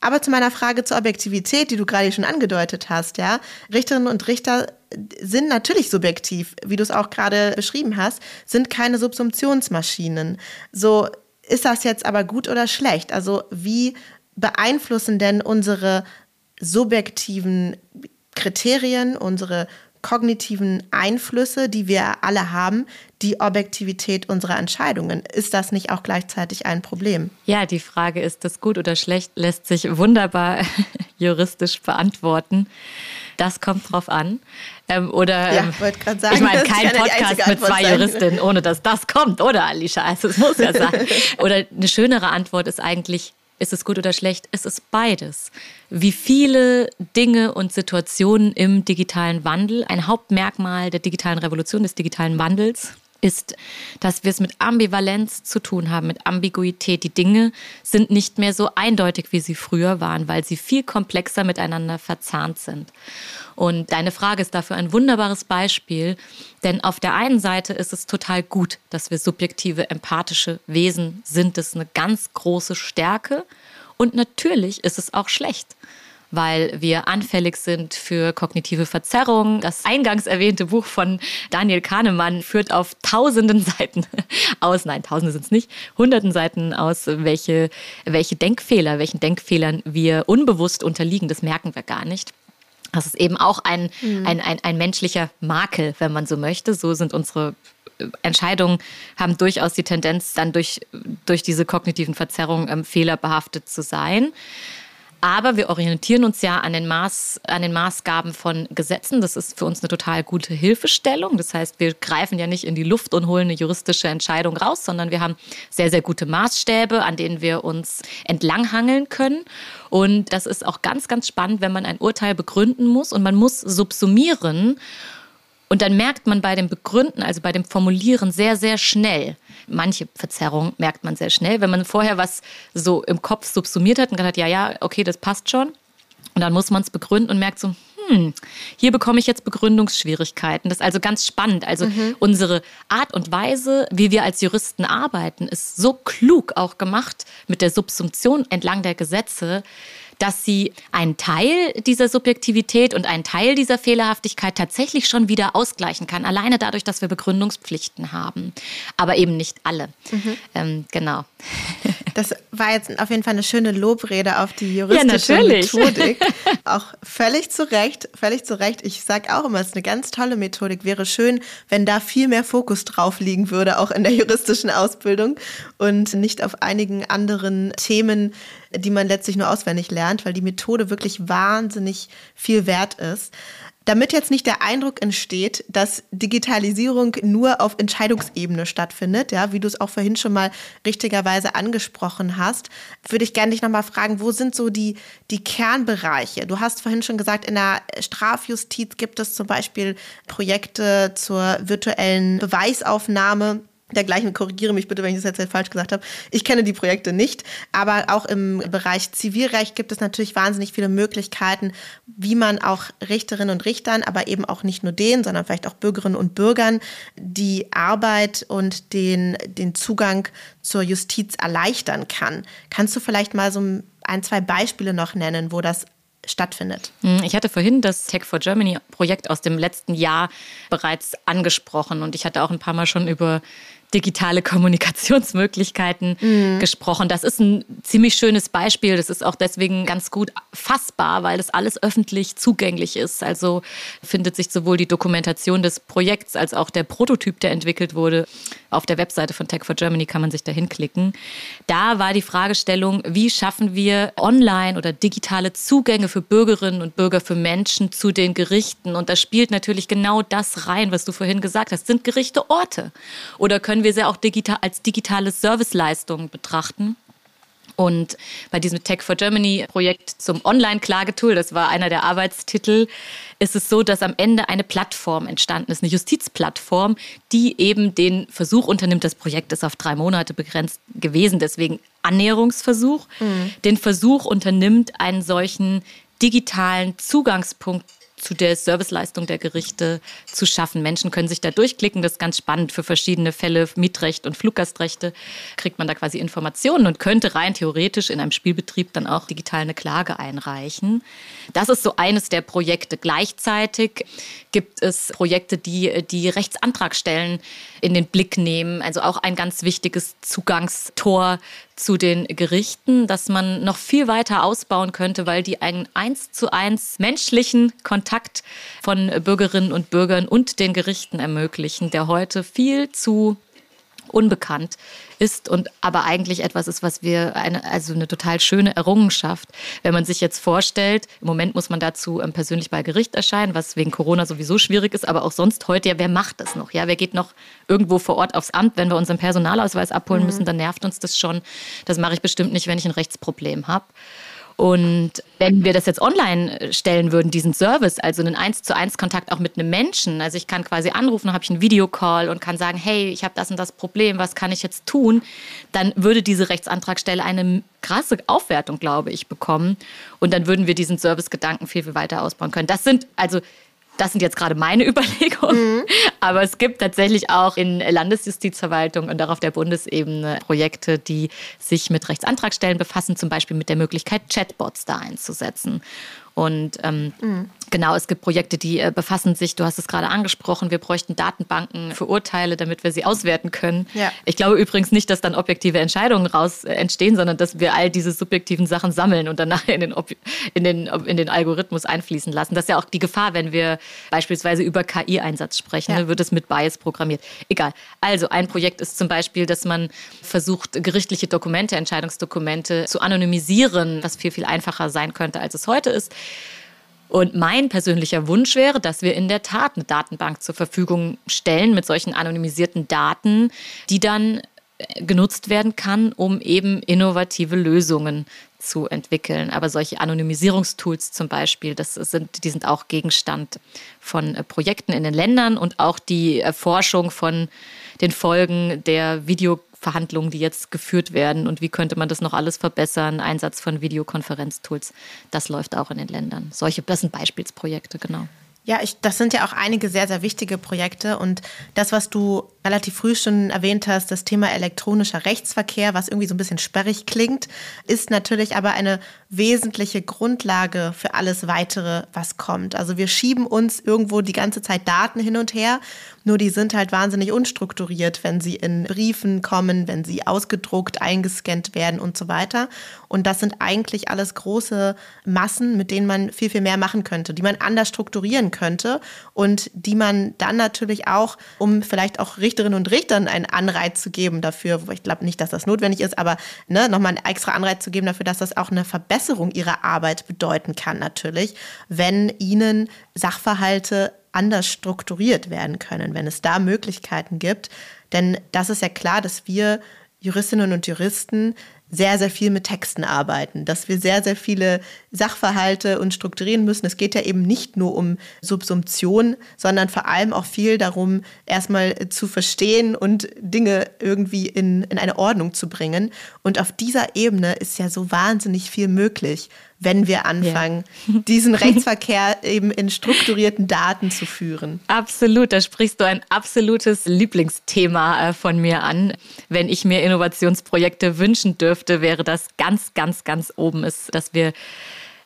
Aber zu meiner Frage zur Objektivität, die du gerade schon angedeutet hast, ja, Richterinnen und Richter sind natürlich subjektiv, wie du es auch gerade beschrieben hast, sind keine Subsumptionsmaschinen. So ist das jetzt aber gut oder schlecht? Also wie beeinflussen denn unsere subjektiven Kriterien, unsere kognitiven Einflüsse, die wir alle haben, die Objektivität unserer Entscheidungen. Ist das nicht auch gleichzeitig ein Problem? Ja, die Frage, ist das gut oder schlecht, lässt sich wunderbar juristisch beantworten. Das kommt drauf an. Ähm, oder ja, ähm, sagen, ich meine, kein Podcast mit zwei Juristinnen, ohne dass das kommt, oder Alicia? Also es muss ja sein. oder eine schönere Antwort ist eigentlich, ist es gut oder schlecht? Es ist beides. Wie viele Dinge und Situationen im digitalen Wandel, ein Hauptmerkmal der digitalen Revolution, des digitalen Wandels, ist, dass wir es mit Ambivalenz zu tun haben, mit Ambiguität. Die Dinge sind nicht mehr so eindeutig, wie sie früher waren, weil sie viel komplexer miteinander verzahnt sind. Und deine Frage ist dafür ein wunderbares Beispiel, denn auf der einen Seite ist es total gut, dass wir subjektive, empathische Wesen sind. Das ist eine ganz große Stärke. Und natürlich ist es auch schlecht weil wir anfällig sind für kognitive Verzerrungen. Das eingangs erwähnte Buch von Daniel Kahnemann führt auf tausenden Seiten aus, nein, tausende sind es nicht, hunderten Seiten aus, welche, welche Denkfehler, welchen Denkfehlern wir unbewusst unterliegen. Das merken wir gar nicht. Das ist eben auch ein, mhm. ein, ein, ein menschlicher Makel, wenn man so möchte. So sind unsere Entscheidungen haben durchaus die Tendenz, dann durch, durch diese kognitiven Verzerrungen ähm, fehlerbehaftet zu sein. Aber wir orientieren uns ja an den, Maß, an den Maßgaben von Gesetzen. Das ist für uns eine total gute Hilfestellung. Das heißt, wir greifen ja nicht in die Luft und holen eine juristische Entscheidung raus, sondern wir haben sehr, sehr gute Maßstäbe, an denen wir uns entlanghangeln können. Und das ist auch ganz, ganz spannend, wenn man ein Urteil begründen muss und man muss subsumieren. Und dann merkt man bei dem Begründen, also bei dem Formulieren sehr, sehr schnell, manche Verzerrung merkt man sehr schnell. Wenn man vorher was so im Kopf subsumiert hat und gesagt hat, ja, ja, okay, das passt schon. Und dann muss man es begründen und merkt so, hm, hier bekomme ich jetzt Begründungsschwierigkeiten. Das ist also ganz spannend. Also mhm. unsere Art und Weise, wie wir als Juristen arbeiten, ist so klug auch gemacht mit der Subsumption entlang der Gesetze, dass sie einen Teil dieser Subjektivität und einen Teil dieser Fehlerhaftigkeit tatsächlich schon wieder ausgleichen kann. Alleine dadurch, dass wir Begründungspflichten haben. Aber eben nicht alle. Mhm. Ähm, genau. Das war jetzt auf jeden Fall eine schöne Lobrede auf die juristische ja, Methodik. Auch völlig zu Recht, völlig zu Recht. Ich sage auch immer, es ist eine ganz tolle Methodik. Wäre schön, wenn da viel mehr Fokus drauf liegen würde, auch in der juristischen Ausbildung und nicht auf einigen anderen Themen, die man letztlich nur auswendig lernt, weil die Methode wirklich wahnsinnig viel wert ist. Damit jetzt nicht der Eindruck entsteht, dass Digitalisierung nur auf Entscheidungsebene stattfindet, ja, wie du es auch vorhin schon mal richtigerweise angesprochen hast, würde ich gerne dich nochmal fragen, wo sind so die, die Kernbereiche? Du hast vorhin schon gesagt, in der Strafjustiz gibt es zum Beispiel Projekte zur virtuellen Beweisaufnahme dergleichen. Korrigiere mich bitte, wenn ich das jetzt falsch gesagt habe. Ich kenne die Projekte nicht, aber auch im Bereich Zivilrecht gibt es natürlich wahnsinnig viele Möglichkeiten, wie man auch Richterinnen und Richtern, aber eben auch nicht nur denen, sondern vielleicht auch Bürgerinnen und Bürgern die Arbeit und den, den Zugang zur Justiz erleichtern kann. Kannst du vielleicht mal so ein, zwei Beispiele noch nennen, wo das stattfindet. Hm, ich hatte vorhin das Tech for Germany Projekt aus dem letzten Jahr bereits angesprochen und ich hatte auch ein paar Mal schon über digitale Kommunikationsmöglichkeiten mhm. gesprochen. Das ist ein ziemlich schönes Beispiel. Das ist auch deswegen ganz gut fassbar, weil das alles öffentlich zugänglich ist. Also findet sich sowohl die Dokumentation des Projekts als auch der Prototyp, der entwickelt wurde, auf der Webseite von Tech for Germany kann man sich da hinklicken. Da war die Fragestellung, wie schaffen wir online oder digitale Zugänge für Bürgerinnen und Bürger, für Menschen zu den Gerichten? Und da spielt natürlich genau das rein, was du vorhin gesagt hast. Sind Gerichte Orte? Oder können wir sie auch digital, als digitale Serviceleistungen betrachten? Und bei diesem Tech for Germany Projekt zum Online-Klagetool, das war einer der Arbeitstitel, ist es so, dass am Ende eine Plattform entstanden ist, eine Justizplattform, die eben den Versuch unternimmt, das Projekt ist auf drei Monate begrenzt gewesen, deswegen Annäherungsversuch, mhm. den Versuch unternimmt, einen solchen digitalen Zugangspunkt zu der Serviceleistung der Gerichte zu schaffen. Menschen können sich da durchklicken, das ist ganz spannend für verschiedene Fälle, Mietrecht und Fluggastrechte, kriegt man da quasi Informationen und könnte rein theoretisch in einem Spielbetrieb dann auch digital eine Klage einreichen. Das ist so eines der Projekte. Gleichzeitig gibt es Projekte, die die Rechtsantragstellen in den Blick nehmen. Also auch ein ganz wichtiges Zugangstor zu den Gerichten, das man noch viel weiter ausbauen könnte, weil die einen eins zu eins menschlichen Kontakt von Bürgerinnen und Bürgern und den Gerichten ermöglichen, der heute viel zu unbekannt ist und aber eigentlich etwas ist, was wir eine, also eine total schöne Errungenschaft. Wenn man sich jetzt vorstellt, im Moment muss man dazu ähm, persönlich bei Gericht erscheinen, was wegen Corona sowieso schwierig ist, aber auch sonst heute, ja, wer macht das noch? Ja, wer geht noch irgendwo vor Ort aufs Amt, wenn wir unseren Personalausweis abholen mhm. müssen, dann nervt uns das schon. Das mache ich bestimmt nicht, wenn ich ein Rechtsproblem habe. Und wenn wir das jetzt online stellen würden, diesen Service, also einen 1 zu 1 Kontakt auch mit einem Menschen, also ich kann quasi anrufen, habe ich einen Videocall und kann sagen, hey, ich habe das und das Problem, was kann ich jetzt tun? Dann würde diese Rechtsantragstelle eine krasse Aufwertung, glaube ich, bekommen. Und dann würden wir diesen Servicegedanken viel, viel weiter ausbauen können. Das sind also das sind jetzt gerade meine Überlegungen. Mhm. Aber es gibt tatsächlich auch in Landesjustizverwaltung und auch auf der Bundesebene Projekte, die sich mit Rechtsantragstellen befassen, zum Beispiel mit der Möglichkeit, Chatbots da einzusetzen. Und ähm, mhm. genau, es gibt Projekte, die äh, befassen sich, du hast es gerade angesprochen, wir bräuchten Datenbanken für Urteile, damit wir sie auswerten können. Ja. Ich glaube übrigens nicht, dass dann objektive Entscheidungen raus äh, entstehen, sondern dass wir all diese subjektiven Sachen sammeln und danach in den, in, den, in den Algorithmus einfließen lassen. Das ist ja auch die Gefahr, wenn wir beispielsweise über KI-Einsatz sprechen, ja. ne, wird es mit Bias programmiert. Egal. Also ein Projekt ist zum Beispiel, dass man versucht, gerichtliche Dokumente, Entscheidungsdokumente zu anonymisieren, was viel, viel einfacher sein könnte, als es heute ist. Und mein persönlicher Wunsch wäre, dass wir in der Tat eine Datenbank zur Verfügung stellen mit solchen anonymisierten Daten, die dann äh, genutzt werden kann, um eben innovative Lösungen zu entwickeln. Aber solche Anonymisierungstools zum Beispiel, das sind, die sind auch Gegenstand von äh, Projekten in den Ländern und auch die Erforschung von den Folgen der Video Verhandlungen, die jetzt geführt werden und wie könnte man das noch alles verbessern, Einsatz von Videokonferenztools, das läuft auch in den Ländern. Solche, das sind Beispielsprojekte, genau. Ja, ich, das sind ja auch einige sehr, sehr wichtige Projekte. Und das, was du relativ früh schon erwähnt hast, das Thema elektronischer Rechtsverkehr, was irgendwie so ein bisschen sperrig klingt, ist natürlich aber eine wesentliche Grundlage für alles weitere, was kommt. Also wir schieben uns irgendwo die ganze Zeit Daten hin und her, nur die sind halt wahnsinnig unstrukturiert, wenn sie in Briefen kommen, wenn sie ausgedruckt, eingescannt werden und so weiter. Und das sind eigentlich alles große Massen, mit denen man viel, viel mehr machen könnte, die man anders strukturieren könnte und die man dann natürlich auch, um vielleicht auch Richterinnen und Richtern einen Anreiz zu geben dafür, ich glaube nicht, dass das notwendig ist, aber ne, nochmal einen extra Anreiz zu geben dafür, dass das auch eine Verbesserung ihrer Arbeit bedeuten kann natürlich, wenn ihnen Sachverhalte anders strukturiert werden können, wenn es da Möglichkeiten gibt. Denn das ist ja klar, dass wir Juristinnen und Juristen sehr, sehr viel mit Texten arbeiten, dass wir sehr, sehr viele Sachverhalte und strukturieren müssen. Es geht ja eben nicht nur um Subsumption, sondern vor allem auch viel darum, erstmal zu verstehen und Dinge irgendwie in, in eine Ordnung zu bringen. Und auf dieser Ebene ist ja so wahnsinnig viel möglich wenn wir anfangen, ja. diesen Rechtsverkehr eben in strukturierten Daten zu führen. Absolut, da sprichst du ein absolutes Lieblingsthema äh, von mir an. Wenn ich mir Innovationsprojekte wünschen dürfte, wäre das ganz, ganz, ganz oben ist, dass wir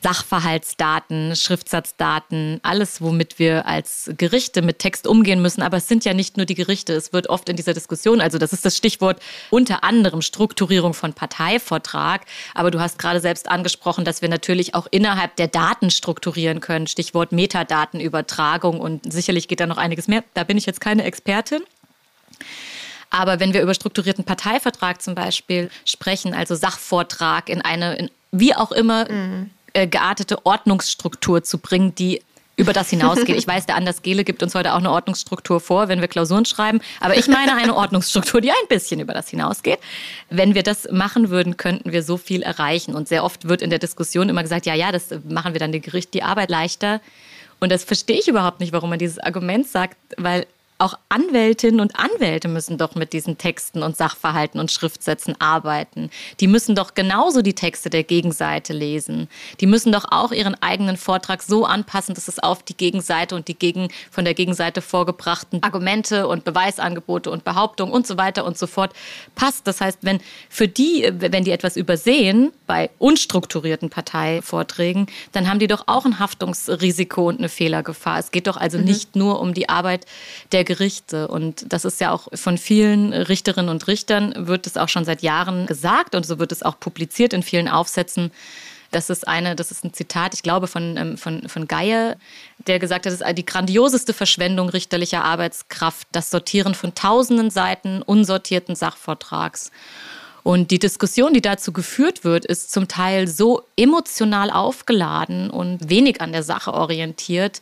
Sachverhaltsdaten, Schriftsatzdaten, alles, womit wir als Gerichte mit Text umgehen müssen. Aber es sind ja nicht nur die Gerichte. Es wird oft in dieser Diskussion, also das ist das Stichwort unter anderem Strukturierung von Parteivortrag. Aber du hast gerade selbst angesprochen, dass wir natürlich auch innerhalb der Daten strukturieren können. Stichwort Metadatenübertragung. Und sicherlich geht da noch einiges mehr. Da bin ich jetzt keine Expertin. Aber wenn wir über strukturierten Parteivertrag zum Beispiel sprechen, also Sachvortrag in eine, in, wie auch immer, mhm äh, geartete Ordnungsstruktur zu bringen, die über das hinausgeht. Ich weiß, der Anders Gele gibt uns heute auch eine Ordnungsstruktur vor, wenn wir Klausuren schreiben. Aber ich meine eine Ordnungsstruktur, die ein bisschen über das hinausgeht. Wenn wir das machen würden, könnten wir so viel erreichen. Und sehr oft wird in der Diskussion immer gesagt, ja, ja, das machen wir dann dem Gericht die Arbeit leichter. Und das verstehe ich überhaupt nicht, warum man dieses Argument sagt, weil auch Anwältinnen und Anwälte müssen doch mit diesen Texten und Sachverhalten und Schriftsätzen arbeiten. Die müssen doch genauso die Texte der Gegenseite lesen. Die müssen doch auch ihren eigenen Vortrag so anpassen, dass es auf die Gegenseite und die gegen, von der Gegenseite vorgebrachten Argumente und Beweisangebote und Behauptungen und so weiter und so fort passt. Das heißt, wenn für die, wenn die etwas übersehen bei unstrukturierten Parteivorträgen, dann haben die doch auch ein Haftungsrisiko und eine Fehlergefahr. Es geht doch also mhm. nicht nur um die Arbeit der Gerichte. Und das ist ja auch von vielen Richterinnen und Richtern, wird es auch schon seit Jahren gesagt und so wird es auch publiziert in vielen Aufsätzen. Das ist eine, das ist ein Zitat, ich glaube, von, ähm, von, von Geier, der gesagt hat, es ist die grandioseste Verschwendung richterlicher Arbeitskraft, das Sortieren von tausenden Seiten unsortierten Sachvortrags. Und die Diskussion, die dazu geführt wird, ist zum Teil so emotional aufgeladen und wenig an der Sache orientiert,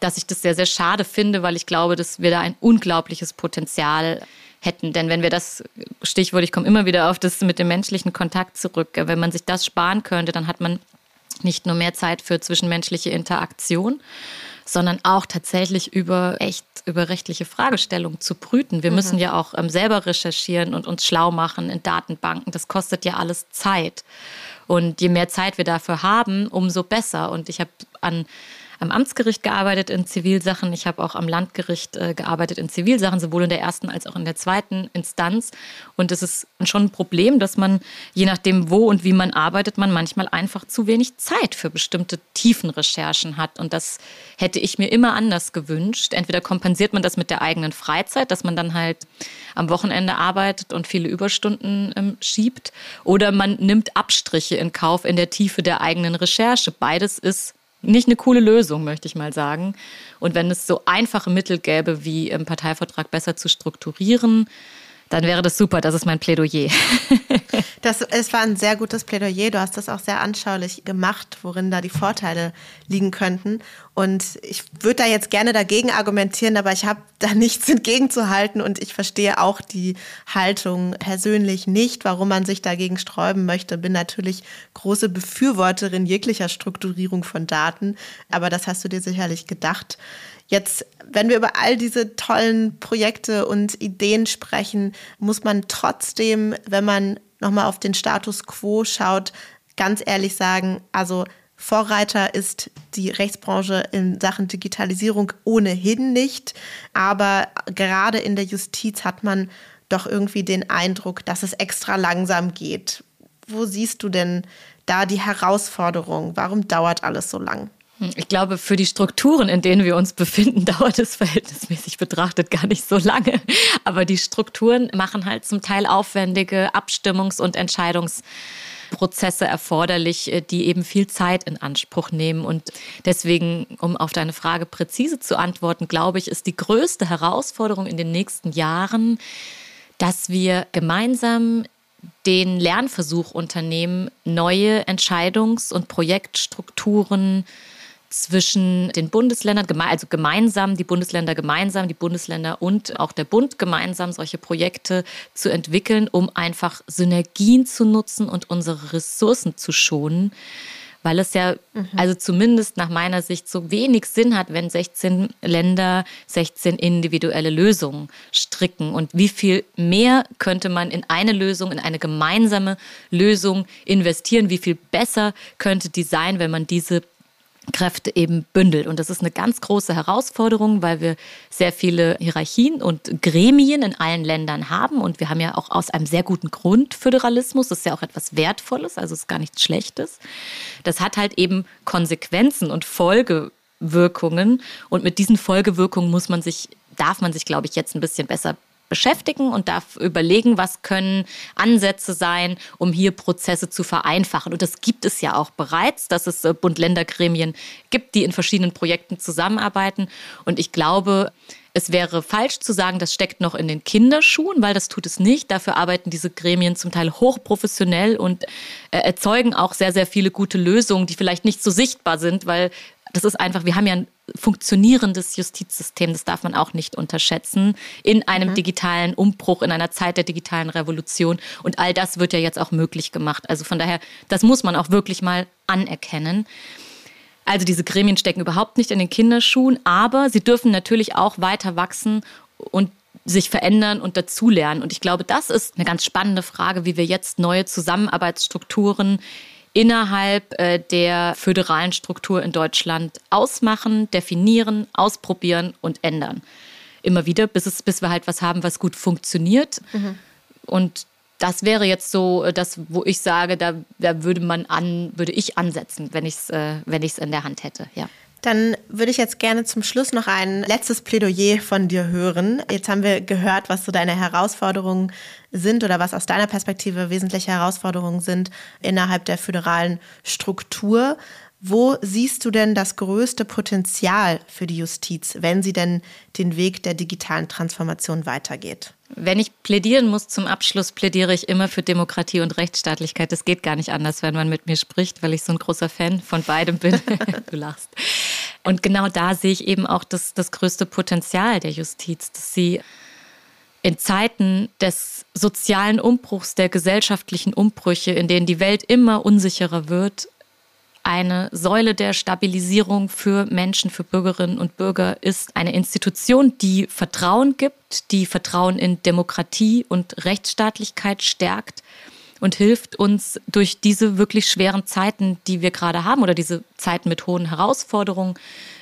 dass ich das sehr, sehr schade finde, weil ich glaube, dass wir da ein unglaubliches Potenzial hätten. Denn wenn wir das, Stichwort, ich komme immer wieder auf das mit dem menschlichen Kontakt zurück, wenn man sich das sparen könnte, dann hat man nicht nur mehr Zeit für zwischenmenschliche Interaktion, sondern auch tatsächlich über echt über rechtliche Fragestellungen zu brüten. Wir mhm. müssen ja auch ähm, selber recherchieren und uns schlau machen in Datenbanken. Das kostet ja alles Zeit. Und je mehr Zeit wir dafür haben, umso besser. Und ich habe an am Amtsgericht gearbeitet in Zivilsachen. Ich habe auch am Landgericht äh, gearbeitet in Zivilsachen, sowohl in der ersten als auch in der zweiten Instanz. Und es ist schon ein Problem, dass man, je nachdem, wo und wie man arbeitet, man manchmal einfach zu wenig Zeit für bestimmte tiefen Recherchen hat. Und das hätte ich mir immer anders gewünscht. Entweder kompensiert man das mit der eigenen Freizeit, dass man dann halt am Wochenende arbeitet und viele Überstunden ähm, schiebt, oder man nimmt Abstriche in Kauf in der Tiefe der eigenen Recherche. Beides ist nicht eine coole Lösung, möchte ich mal sagen. Und wenn es so einfache Mittel gäbe, wie im Parteivertrag besser zu strukturieren, dann wäre das super. Das ist mein Plädoyer. das, es war ein sehr gutes Plädoyer. Du hast das auch sehr anschaulich gemacht, worin da die Vorteile liegen könnten. Und ich würde da jetzt gerne dagegen argumentieren, aber ich habe da nichts entgegenzuhalten und ich verstehe auch die Haltung persönlich nicht, warum man sich dagegen sträuben möchte. Bin natürlich große Befürworterin jeglicher Strukturierung von Daten, aber das hast du dir sicherlich gedacht. Jetzt, wenn wir über all diese tollen Projekte und Ideen sprechen, muss man trotzdem, wenn man nochmal auf den Status quo schaut, ganz ehrlich sagen, also Vorreiter ist die Rechtsbranche in Sachen Digitalisierung ohnehin nicht. Aber gerade in der Justiz hat man doch irgendwie den Eindruck, dass es extra langsam geht. Wo siehst du denn da die Herausforderung? Warum dauert alles so lang? Ich glaube, für die Strukturen, in denen wir uns befinden, dauert es verhältnismäßig betrachtet gar nicht so lange. Aber die Strukturen machen halt zum Teil aufwendige Abstimmungs- und Entscheidungsprozesse erforderlich, äh, die eben viel Zeit in Anspruch nehmen. Und deswegen, um auf deine Frage präzise zu antworten, glaube ich, ist die größte Herausforderung in den nächsten Jahren, dass wir gemeinsam den Lernversuch unternehmen, neue Entscheidungs- und Projektstrukturen zwischen den Bundesländern, also gemeinsam, die Bundesländer gemeinsam, die Bundesländer und auch der Bund gemeinsam solche Projekte zu entwickeln, um einfach Synergien zu nutzen und unsere Ressourcen zu schonen. Weil es ja, mhm. also zumindest nach meiner Sicht, so wenig Sinn hat, wenn 16 Länder 16 individuelle Lösungen stricken. Und wie viel mehr könnte man in eine Lösung, in eine gemeinsame Lösung investieren? Wie viel besser könnte die sein, wenn man diese Kräfte eben bündelt. Und das ist eine ganz große Herausforderung, weil wir sehr viele Hierarchien und Gremien in allen Ländern haben. Und wir haben ja auch aus einem sehr guten Grund Föderalismus. Das ist ja auch etwas Wertvolles, also ist gar nichts Schlechtes. Das hat halt eben Konsequenzen und Folgewirkungen. Und mit diesen Folgewirkungen muss man sich, darf man sich, glaube ich, jetzt ein bisschen besser beschäftigen und darf überlegen, was können Ansätze sein, um hier Prozesse zu vereinfachen. Und das gibt es ja auch bereits, dass es äh, Bund-Länder-Gremien gibt, die in verschiedenen Projekten zusammenarbeiten. Und ich glaube, es wäre falsch zu sagen, das steckt noch in den Kinderschuhen, weil das tut es nicht. Dafür arbeiten diese Gremien zum Teil hochprofessionell und äh, erzeugen auch sehr, sehr viele gute Lösungen, die vielleicht nicht so sichtbar sind, weil das ist einfach, wir haben ja ein funktionierendes Justizsystem, das darf man auch nicht unterschätzen, in einem mhm. digitalen Umbruch, in einer Zeit der digitalen Revolution. Und all das wird ja jetzt auch möglich gemacht. Also von daher, das muss man auch wirklich mal anerkennen. Also diese Gremien stecken überhaupt nicht in den Kinderschuhen, aber sie dürfen natürlich auch weiter wachsen und sich verändern und dazulernen. Und ich glaube, das ist eine ganz spannende Frage, wie wir jetzt neue Zusammenarbeitsstrukturen innerhalb äh, der föderalen Struktur in Deutschland ausmachen, definieren, ausprobieren und ändern. Immer wieder, bis, es, bis wir halt was haben, was gut funktioniert. Mhm. Und das wäre jetzt so äh, das, wo ich sage, da, da würde man an, würde ich ansetzen, wenn ich es äh, wenn in der Hand hätte. Ja. Dann würde ich jetzt gerne zum Schluss noch ein letztes Plädoyer von dir hören. Jetzt haben wir gehört, was so deine Herausforderungen sind oder was aus deiner Perspektive wesentliche Herausforderungen sind innerhalb der föderalen Struktur. Wo siehst du denn das größte Potenzial für die Justiz, wenn sie denn den Weg der digitalen Transformation weitergeht? Wenn ich plädieren muss zum Abschluss, plädiere ich immer für Demokratie und Rechtsstaatlichkeit. Das geht gar nicht anders, wenn man mit mir spricht, weil ich so ein großer Fan von beidem bin. du lachst. Und genau da sehe ich eben auch das, das größte Potenzial der Justiz, dass sie in Zeiten des sozialen Umbruchs, der gesellschaftlichen Umbrüche, in denen die Welt immer unsicherer wird, eine Säule der Stabilisierung für Menschen, für Bürgerinnen und Bürger ist eine Institution, die Vertrauen gibt, die Vertrauen in Demokratie und Rechtsstaatlichkeit stärkt und hilft uns durch diese wirklich schweren Zeiten, die wir gerade haben oder diese Zeiten mit hohen Herausforderungen,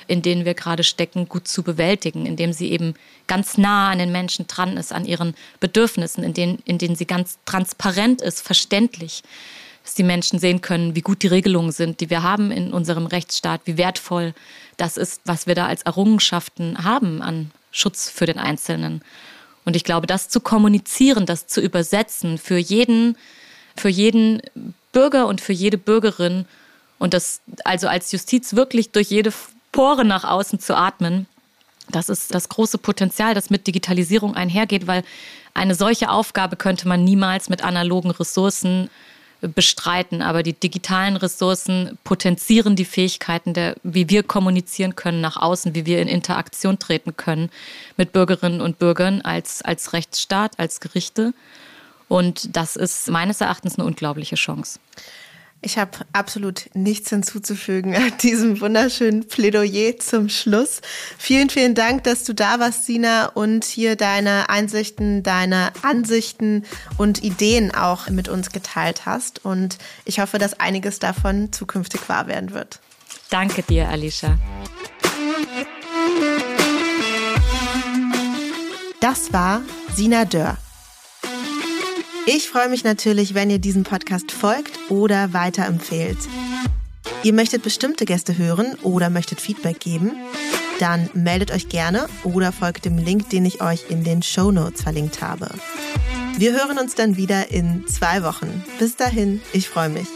in denen wir gerade stecken, gut zu bewältigen, indem sie eben ganz nah an den Menschen dran ist, an ihren Bedürfnissen, in denen, in denen sie ganz transparent ist, verständlich dass die Menschen sehen können, wie gut die Regelungen sind, die wir haben in unserem Rechtsstaat, wie wertvoll das ist, was wir da als Errungenschaften haben an Schutz für den Einzelnen. Und ich glaube, das zu kommunizieren, das zu übersetzen für jeden, für jeden Bürger und für jede Bürgerin und das also als Justiz wirklich durch jede Pore nach außen zu atmen, das ist das große Potenzial, das mit Digitalisierung einhergeht, weil eine solche Aufgabe könnte man niemals mit analogen Ressourcen bestreiten, aber die digitalen Ressourcen potenzieren die Fähigkeiten, der, wie wir kommunizieren können nach außen, wie wir in Interaktion treten können mit Bürgerinnen und Bürgern als, als Rechtsstaat, als Gerichte. Und das ist meines Erachtens eine unglaubliche Chance. Ich habe absolut nichts hinzuzufügen an diesem wunderschönen Plädoyer zum Schluss. Vielen, vielen Dank, dass du da warst, Sina, und hier deine Einsichten, deine Ansichten und Ideen auch mit uns geteilt hast. Und ich hoffe, dass einiges davon zukünftig wahr werden wird. Danke dir, Alicia. Das war Sina Dörr. Ich freue mich natürlich, wenn ihr diesem Podcast folgt oder weiterempfehlt. Ihr möchtet bestimmte Gäste hören oder möchtet Feedback geben? Dann meldet euch gerne oder folgt dem Link, den ich euch in den Show Notes verlinkt habe. Wir hören uns dann wieder in zwei Wochen. Bis dahin, ich freue mich.